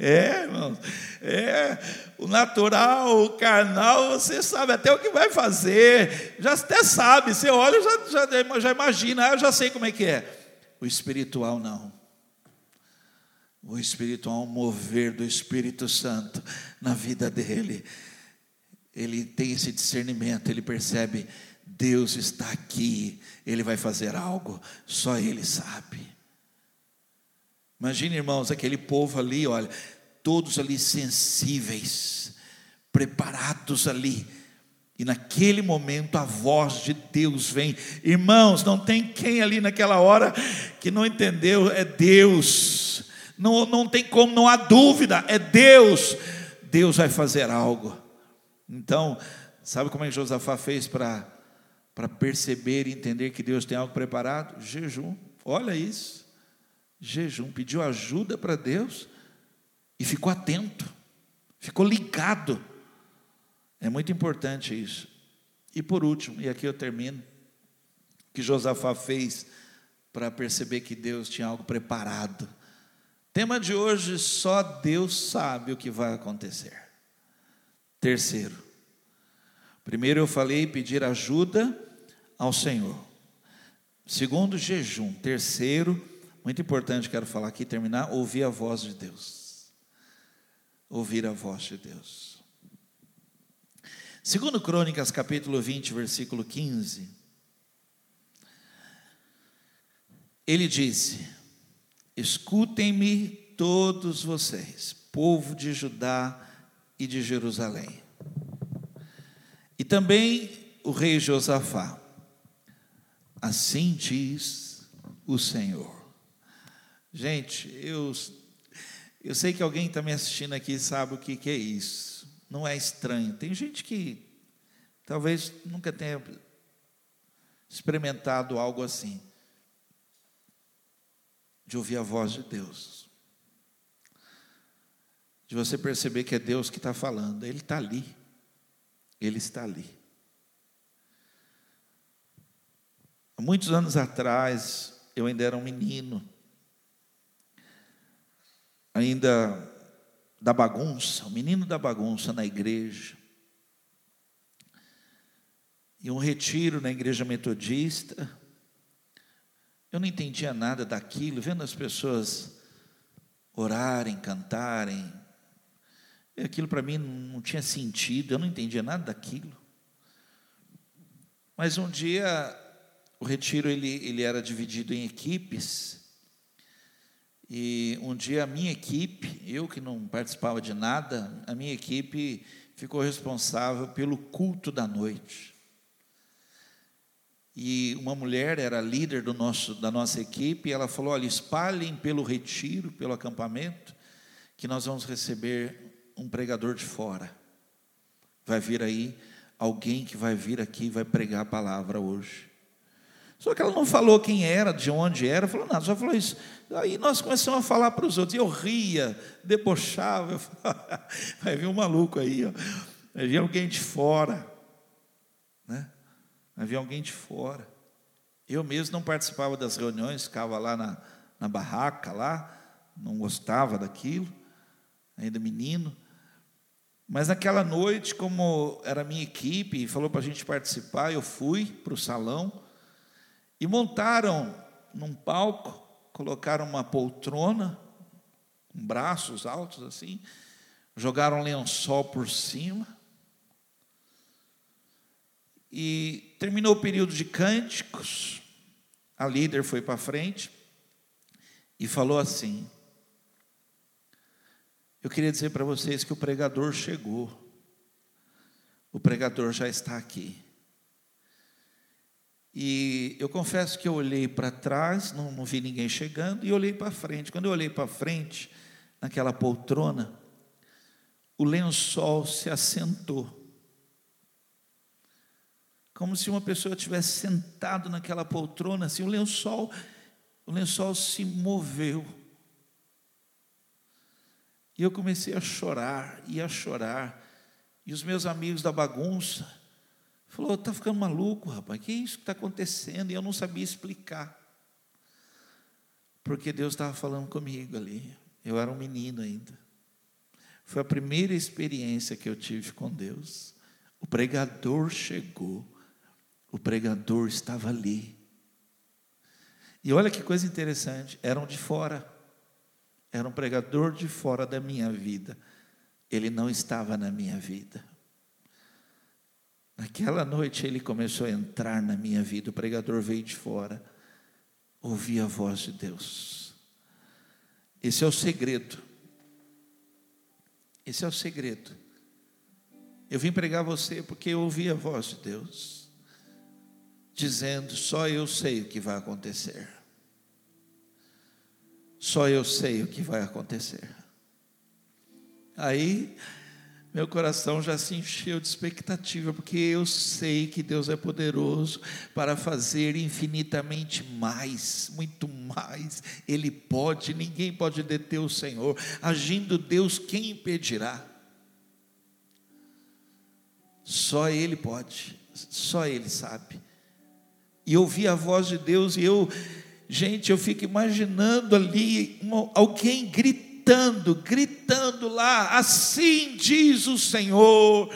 Speaker 1: É, irmãos, é, o natural, o carnal, você sabe até o que vai fazer, já até sabe, você olha, já, já, já imagina, ah, eu já sei como é que é. O espiritual não. O espiritual, o mover do Espírito Santo na vida dele, ele tem esse discernimento, ele percebe, Deus está aqui, ele vai fazer algo, só ele sabe. Imagine, irmãos, aquele povo ali, olha, todos ali sensíveis, preparados ali. E naquele momento a voz de Deus vem. Irmãos, não tem quem ali naquela hora que não entendeu, é Deus. Não, não tem como, não há dúvida, é Deus. Deus vai fazer algo. Então, sabe como é que Josafá fez para perceber e entender que Deus tem algo preparado? Jejum. Olha isso jejum, pediu ajuda para Deus e ficou atento, ficou ligado. É muito importante isso. E por último, e aqui eu termino, que Josafá fez para perceber que Deus tinha algo preparado. Tema de hoje, só Deus sabe o que vai acontecer. Terceiro, primeiro eu falei pedir ajuda ao Senhor. Segundo, jejum. Terceiro, muito importante, quero falar aqui, terminar, ouvir a voz de Deus. Ouvir a voz de Deus. Segundo Crônicas, capítulo 20, versículo 15. Ele disse: Escutem-me todos vocês, povo de Judá e de Jerusalém. E também o rei Josafá. Assim diz o Senhor Gente, eu, eu sei que alguém está me assistindo aqui sabe o que, que é isso. Não é estranho. Tem gente que talvez nunca tenha experimentado algo assim. De ouvir a voz de Deus. De você perceber que é Deus que está falando. Ele está ali. Ele está ali. Há muitos anos atrás, eu ainda era um menino ainda da bagunça, o menino da bagunça na igreja. E um retiro na igreja metodista. Eu não entendia nada daquilo, vendo as pessoas orarem, cantarem. Aquilo para mim não tinha sentido, eu não entendia nada daquilo. Mas um dia o retiro ele, ele era dividido em equipes. E um dia a minha equipe, eu que não participava de nada, a minha equipe ficou responsável pelo culto da noite. E uma mulher era líder do nosso, da nossa equipe, e ela falou: olha, espalhem pelo retiro, pelo acampamento, que nós vamos receber um pregador de fora. Vai vir aí alguém que vai vir aqui e vai pregar a palavra hoje. Só que ela não falou quem era, de onde era, falou nada, só falou isso. Aí nós começamos a falar para os outros, e eu ria, debochava, eu falava, vai vir um maluco aí, ó. vai vir alguém de fora, né? vai vir alguém de fora. Eu mesmo não participava das reuniões, ficava lá na, na barraca, lá, não gostava daquilo, ainda menino. Mas naquela noite, como era minha equipe, falou para a gente participar, eu fui para o salão, e montaram num palco, colocaram uma poltrona, com braços altos assim, jogaram um lençol por cima. E terminou o período de cânticos, a líder foi para frente e falou assim: Eu queria dizer para vocês que o pregador chegou, o pregador já está aqui. E eu confesso que eu olhei para trás, não, não, vi ninguém chegando, e olhei para frente. Quando eu olhei para frente, naquela poltrona, o lençol se assentou. Como se uma pessoa tivesse sentado naquela poltrona, assim, o lençol, o lençol se moveu. E eu comecei a chorar, e a chorar. E os meus amigos da bagunça, Falou, está ficando maluco, rapaz, que é isso que está acontecendo? E eu não sabia explicar. Porque Deus estava falando comigo ali. Eu era um menino ainda. Foi a primeira experiência que eu tive com Deus. O pregador chegou, o pregador estava ali. E olha que coisa interessante, eram de fora, era um pregador de fora da minha vida, ele não estava na minha vida. Naquela noite ele começou a entrar na minha vida, o pregador veio de fora, ouvi a voz de Deus. Esse é o segredo. Esse é o segredo. Eu vim pregar você porque eu ouvi a voz de Deus, dizendo: só eu sei o que vai acontecer. Só eu sei o que vai acontecer. Aí meu coração já se encheu de expectativa, porque eu sei que Deus é poderoso para fazer infinitamente mais, muito mais. Ele pode, ninguém pode deter o Senhor. Agindo Deus, quem impedirá? Só Ele pode, só Ele sabe. E ouvi a voz de Deus e eu, gente, eu fico imaginando ali uma, alguém gritando gritando, lá, assim diz o Senhor.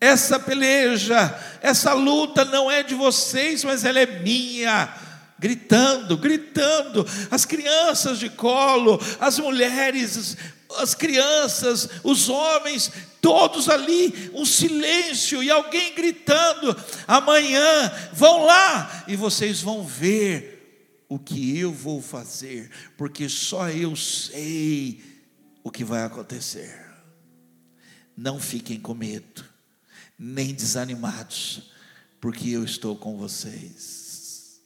Speaker 1: Essa peleja, essa luta não é de vocês, mas ela é minha. Gritando, gritando, as crianças de colo, as mulheres, as crianças, os homens, todos ali, um silêncio e alguém gritando: amanhã vão lá e vocês vão ver o que eu vou fazer, porque só eu sei o que vai acontecer. Não fiquem com medo, nem desanimados, porque eu estou com vocês.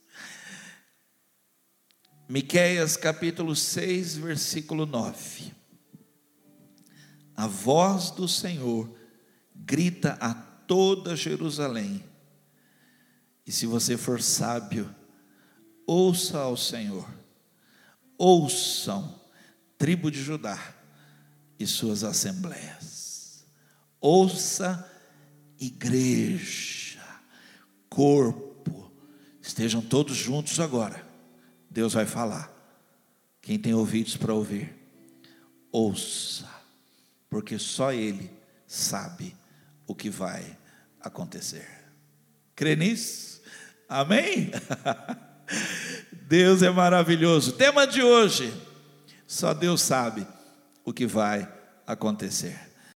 Speaker 1: Miqueias capítulo 6, versículo 9. A voz do Senhor grita a toda Jerusalém. E se você for sábio, ouça ao Senhor, ouçam, tribo de Judá e suas assembleias, ouça, igreja, corpo, estejam todos juntos agora, Deus vai falar, quem tem ouvidos para ouvir, ouça, porque só Ele sabe o que vai acontecer. Crê nisso? Amém? Deus é maravilhoso. Tema de hoje: só Deus sabe o que vai acontecer.